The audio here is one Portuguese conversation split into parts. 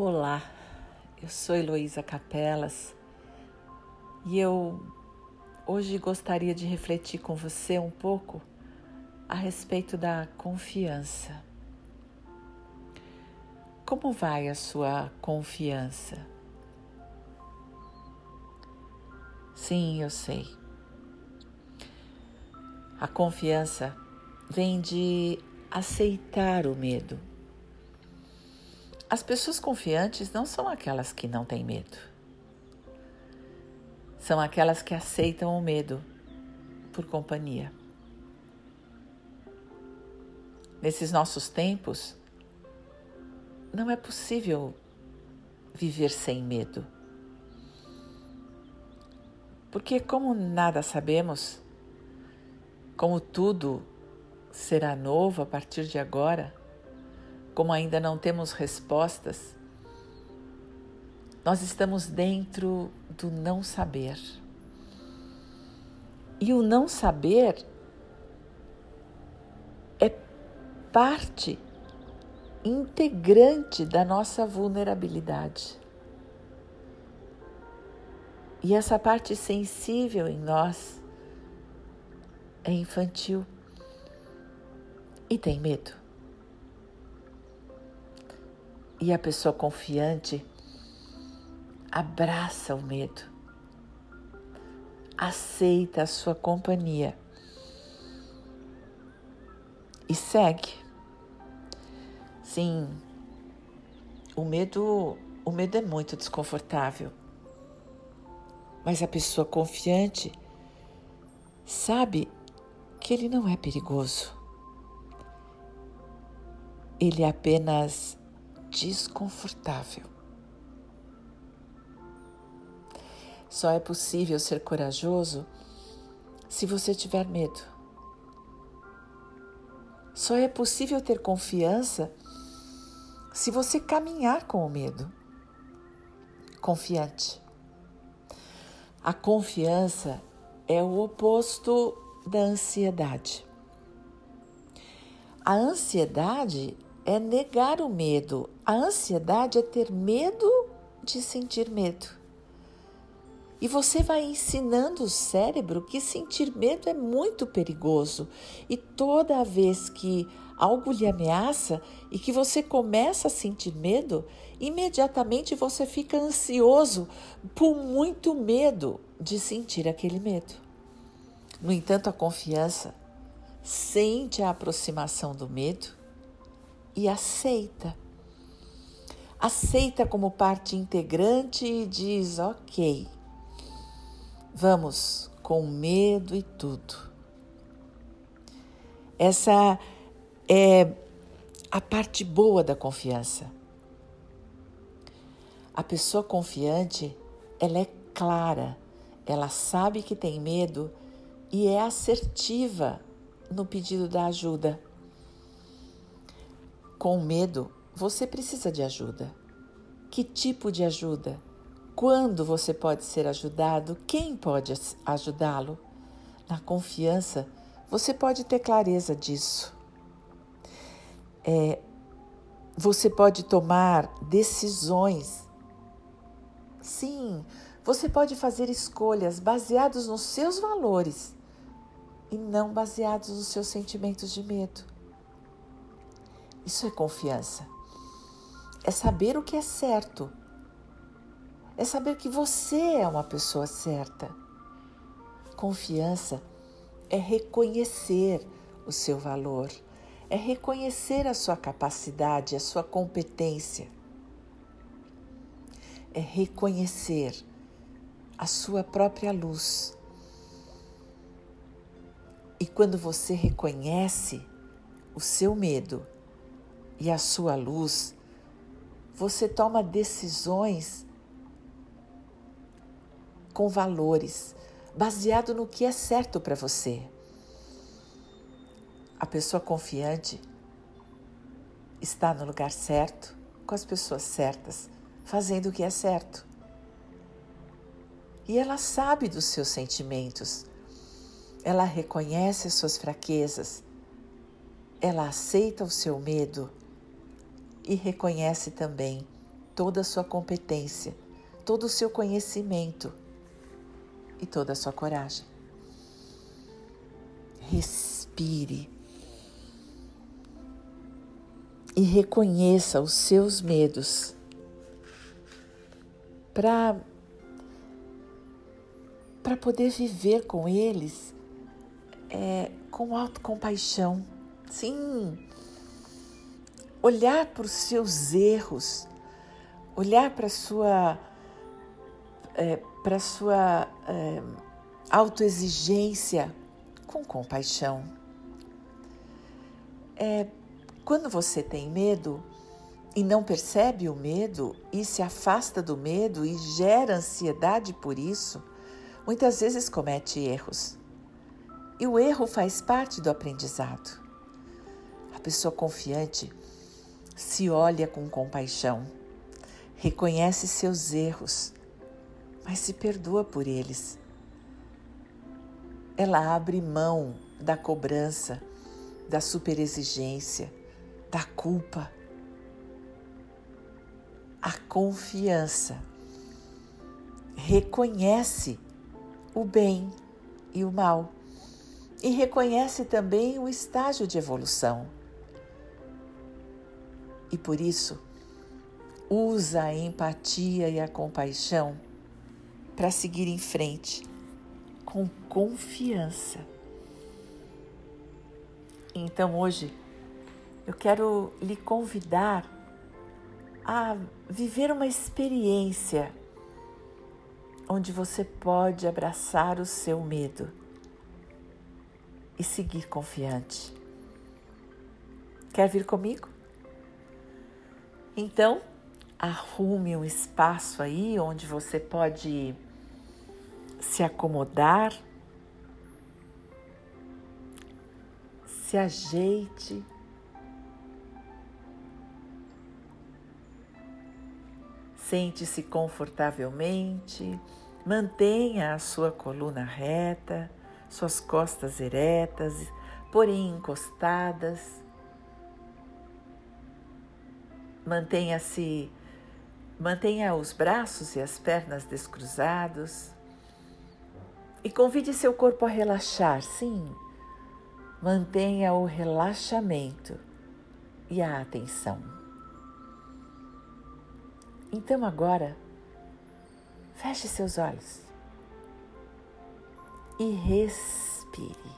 Olá, eu sou Heloísa Capelas e eu hoje gostaria de refletir com você um pouco a respeito da confiança. Como vai a sua confiança? Sim, eu sei. A confiança vem de aceitar o medo as pessoas confiantes não são aquelas que não têm medo. São aquelas que aceitam o medo por companhia. Nesses nossos tempos, não é possível viver sem medo. Porque, como nada sabemos, como tudo será novo a partir de agora, como ainda não temos respostas, nós estamos dentro do não saber. E o não saber é parte integrante da nossa vulnerabilidade. E essa parte sensível em nós é infantil e tem medo. E a pessoa confiante abraça o medo, aceita a sua companhia e segue. Sim, o medo, o medo é muito desconfortável. Mas a pessoa confiante sabe que ele não é perigoso. Ele apenas desconfortável. Só é possível ser corajoso se você tiver medo. Só é possível ter confiança se você caminhar com o medo. Confiante. A confiança é o oposto da ansiedade. A ansiedade é negar o medo. A ansiedade é ter medo de sentir medo. E você vai ensinando o cérebro que sentir medo é muito perigoso. E toda vez que algo lhe ameaça e que você começa a sentir medo, imediatamente você fica ansioso por muito medo de sentir aquele medo. No entanto, a confiança sente a aproximação do medo e aceita. Aceita como parte integrante e diz: ok, vamos com medo e tudo. Essa é a parte boa da confiança. A pessoa confiante, ela é clara, ela sabe que tem medo e é assertiva no pedido da ajuda. Com medo, você precisa de ajuda. Que tipo de ajuda? Quando você pode ser ajudado? Quem pode ajudá-lo? Na confiança, você pode ter clareza disso. É, você pode tomar decisões. Sim, você pode fazer escolhas baseadas nos seus valores e não baseados nos seus sentimentos de medo. Isso é confiança. É saber o que é certo. É saber que você é uma pessoa certa. Confiança é reconhecer o seu valor, é reconhecer a sua capacidade, a sua competência. É reconhecer a sua própria luz. E quando você reconhece o seu medo, e a sua luz, você toma decisões com valores, baseado no que é certo para você. A pessoa confiante está no lugar certo, com as pessoas certas, fazendo o que é certo. E ela sabe dos seus sentimentos, ela reconhece as suas fraquezas, ela aceita o seu medo e reconhece também toda a sua competência, todo o seu conhecimento e toda a sua coragem. Respire e reconheça os seus medos para para poder viver com eles é, com autocompaixão. Sim, olhar para os seus erros, olhar para a sua, é, para sua é, autoexigência com compaixão. É, quando você tem medo e não percebe o medo e se afasta do medo e gera ansiedade por isso, muitas vezes comete erros. E o erro faz parte do aprendizado. A pessoa confiante se olha com compaixão, reconhece seus erros, mas se perdoa por eles. Ela abre mão da cobrança, da superexigência, da culpa. A confiança reconhece o bem e o mal e reconhece também o estágio de evolução. E por isso, usa a empatia e a compaixão para seguir em frente com confiança. Então hoje eu quero lhe convidar a viver uma experiência onde você pode abraçar o seu medo e seguir confiante. Quer vir comigo? Então, arrume um espaço aí onde você pode se acomodar, se ajeite. Sente-se confortavelmente, mantenha a sua coluna reta suas costas eretas, porém encostadas. Mantenha-se, mantenha os braços e as pernas descruzados e convide seu corpo a relaxar, sim. Mantenha o relaxamento e a atenção. Então agora, feche seus olhos e respire.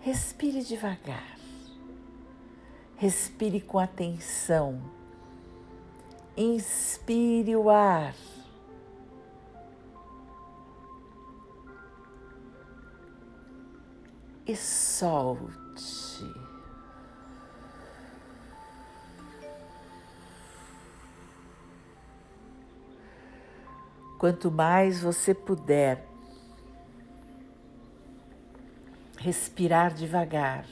Respire devagar. Respire com atenção. Inspire o ar. E solte. Quanto mais você puder respirar devagar,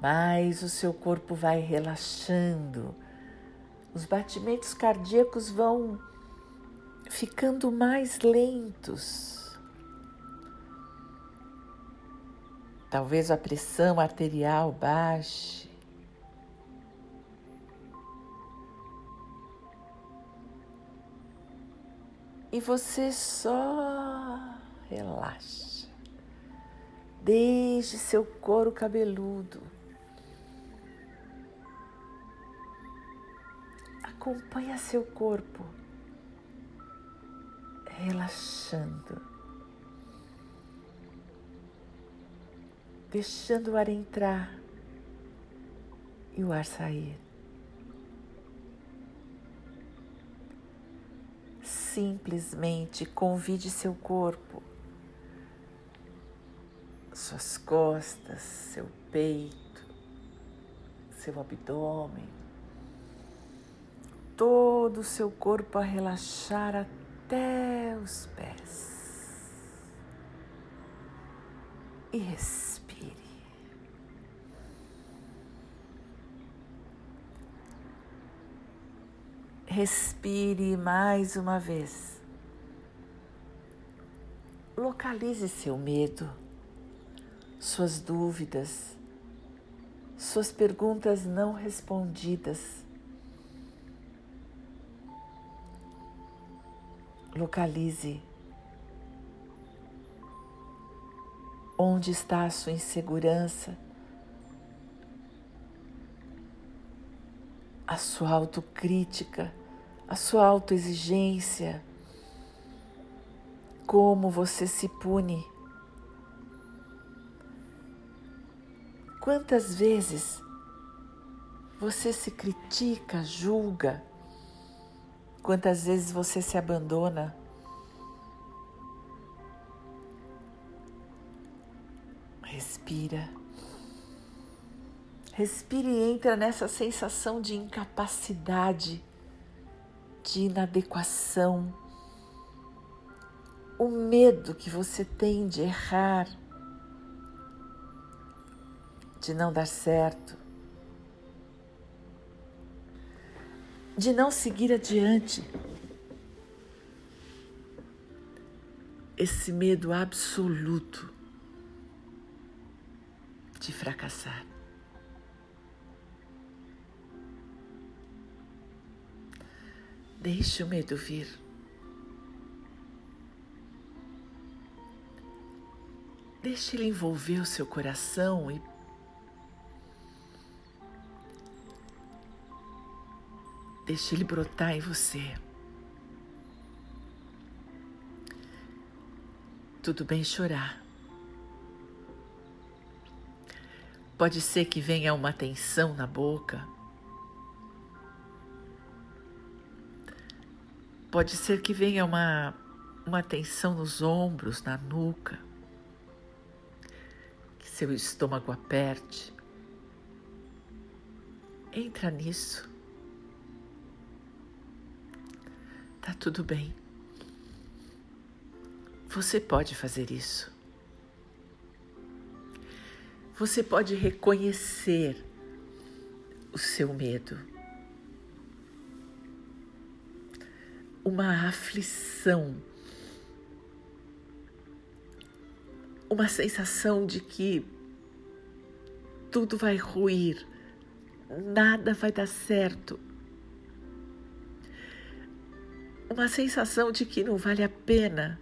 mais o seu corpo vai relaxando, os batimentos cardíacos vão ficando mais lentos. Talvez a pressão arterial baixe. E você só relaxa desde seu couro cabeludo. Acompanha seu corpo relaxando, deixando o ar entrar e o ar sair. Simplesmente convide seu corpo suas costas, seu peito, seu abdômen, todo o seu corpo a relaxar até os pés. E respire. Respire mais uma vez. Localize seu medo suas dúvidas, suas perguntas não respondidas. Localize onde está a sua insegurança, a sua autocrítica, a sua autoexigência, como você se pune. Quantas vezes você se critica, julga? Quantas vezes você se abandona? Respira. Respire e entra nessa sensação de incapacidade, de inadequação, o medo que você tem de errar de não dar certo, de não seguir adiante. Esse medo absoluto de fracassar. Deixe o medo vir. Deixe ele envolver o seu coração e Deixe ele brotar em você. Tudo bem chorar. Pode ser que venha uma tensão na boca. Pode ser que venha uma, uma tensão nos ombros, na nuca. Que seu estômago aperte. Entra nisso. Tá tudo bem. Você pode fazer isso. Você pode reconhecer o seu medo. Uma aflição. Uma sensação de que tudo vai ruir, nada vai dar certo uma sensação de que não vale a pena,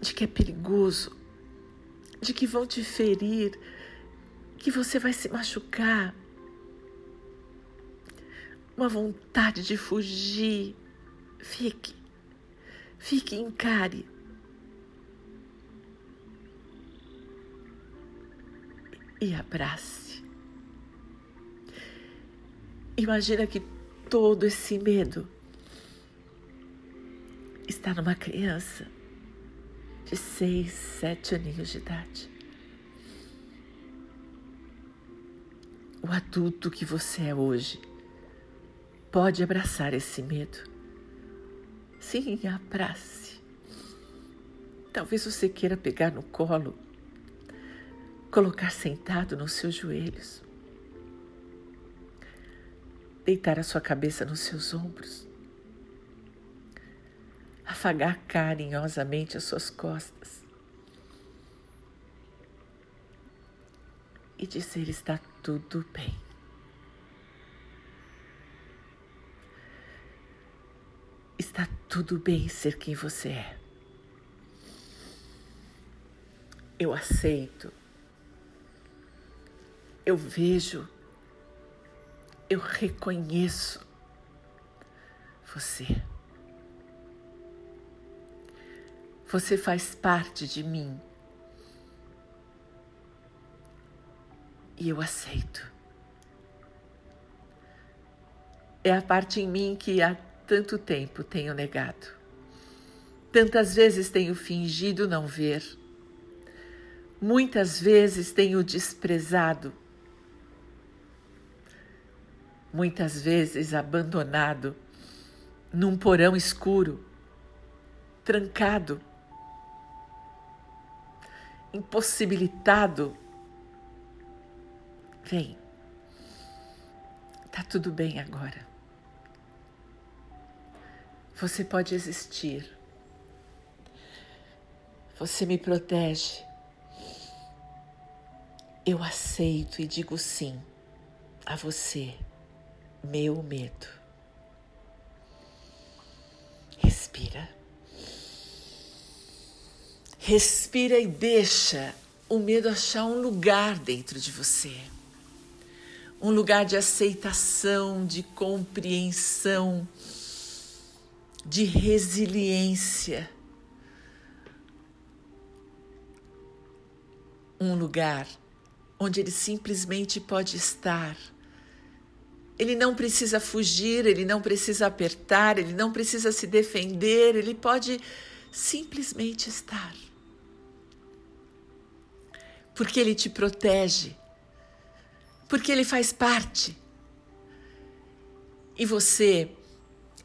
de que é perigoso, de que vão te ferir, que você vai se machucar. Uma vontade de fugir. Fique, fique, encare. E abrace. Imagina que todo esse medo está numa criança de seis, sete aninhos de idade. O adulto que você é hoje pode abraçar esse medo. Sim, abrace. Talvez você queira pegar no colo, colocar sentado nos seus joelhos, deitar a sua cabeça nos seus ombros afagar carinhosamente as suas costas e dizer: está tudo bem. Está tudo bem ser quem você é. Eu aceito. Eu vejo. Eu reconheço você. Você faz parte de mim. E eu aceito. É a parte em mim que há tanto tempo tenho negado. Tantas vezes tenho fingido não ver. Muitas vezes tenho desprezado. Muitas vezes abandonado num porão escuro, trancado impossibilitado, vem. Tá tudo bem agora. Você pode existir. Você me protege. eu aceito e digo sim a você, meu medo. Respira. Respira e deixa o medo achar um lugar dentro de você. Um lugar de aceitação, de compreensão, de resiliência. Um lugar onde ele simplesmente pode estar. Ele não precisa fugir, ele não precisa apertar, ele não precisa se defender, ele pode simplesmente estar porque Ele te protege, porque Ele faz parte. E você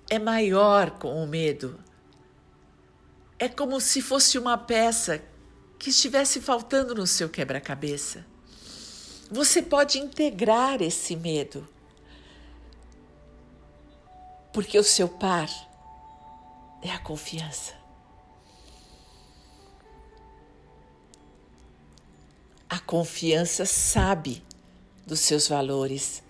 é maior com o medo. É como se fosse uma peça que estivesse faltando no seu quebra-cabeça. Você pode integrar esse medo, porque o seu par é a confiança. Confiança sabe dos seus valores,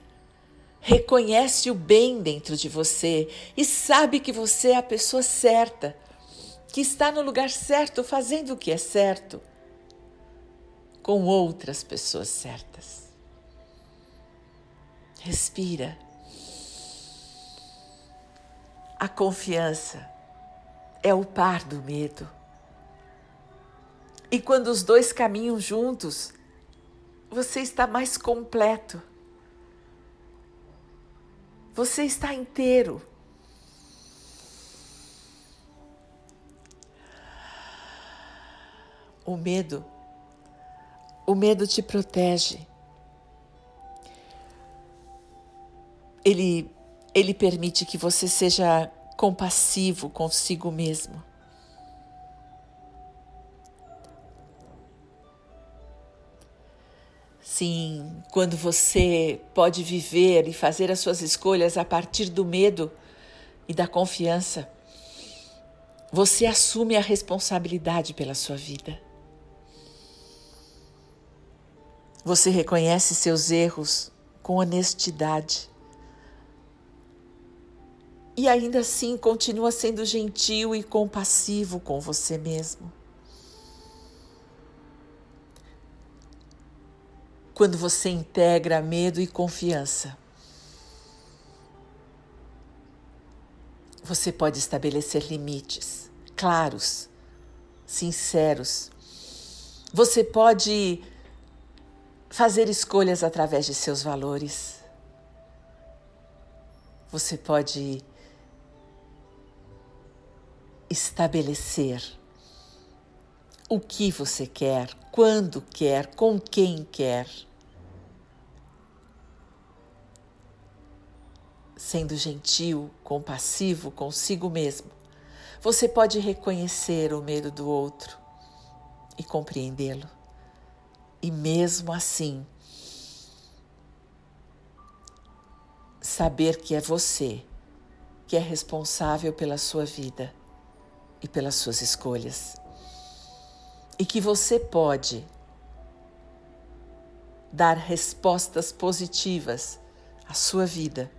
reconhece o bem dentro de você e sabe que você é a pessoa certa, que está no lugar certo, fazendo o que é certo, com outras pessoas certas. Respira. A confiança é o par do medo. E quando os dois caminham juntos, você está mais completo. Você está inteiro. O medo, o medo te protege. Ele, ele permite que você seja compassivo consigo mesmo. Sim, quando você pode viver e fazer as suas escolhas a partir do medo e da confiança, você assume a responsabilidade pela sua vida. Você reconhece seus erros com honestidade. E ainda assim continua sendo gentil e compassivo com você mesmo. Quando você integra medo e confiança. Você pode estabelecer limites claros, sinceros. Você pode fazer escolhas através de seus valores. Você pode estabelecer o que você quer, quando quer, com quem quer. Sendo gentil, compassivo consigo mesmo, você pode reconhecer o medo do outro e compreendê-lo. E mesmo assim, saber que é você que é responsável pela sua vida e pelas suas escolhas e que você pode dar respostas positivas à sua vida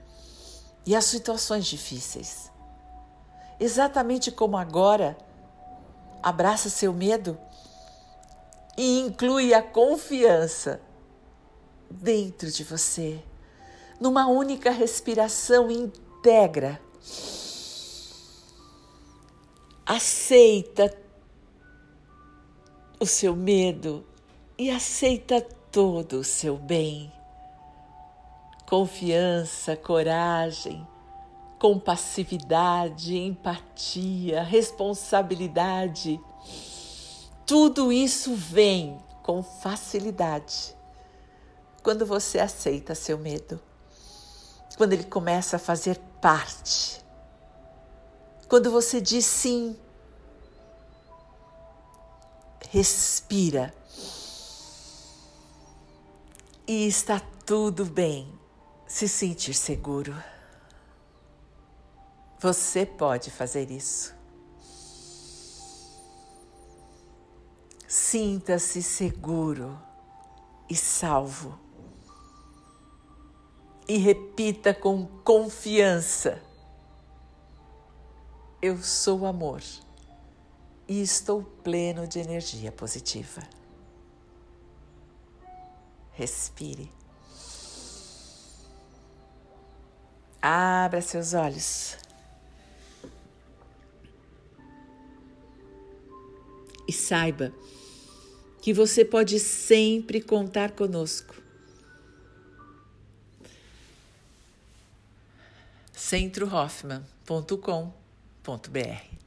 e às situações difíceis. Exatamente como agora, abraça seu medo e inclui a confiança dentro de você, numa única respiração integra. Aceita o seu medo e aceita todo o seu bem. Confiança, coragem, compassividade, empatia, responsabilidade. Tudo isso vem com facilidade quando você aceita seu medo, quando ele começa a fazer parte, quando você diz sim respira. E está tudo bem se sentir seguro. Você pode fazer isso. Sinta-se seguro e salvo. E repita com confiança: Eu sou amor e estou pleno de energia positiva. Respire. Abra seus olhos. E saiba que você pode sempre contar conosco. centrohoffman.com.br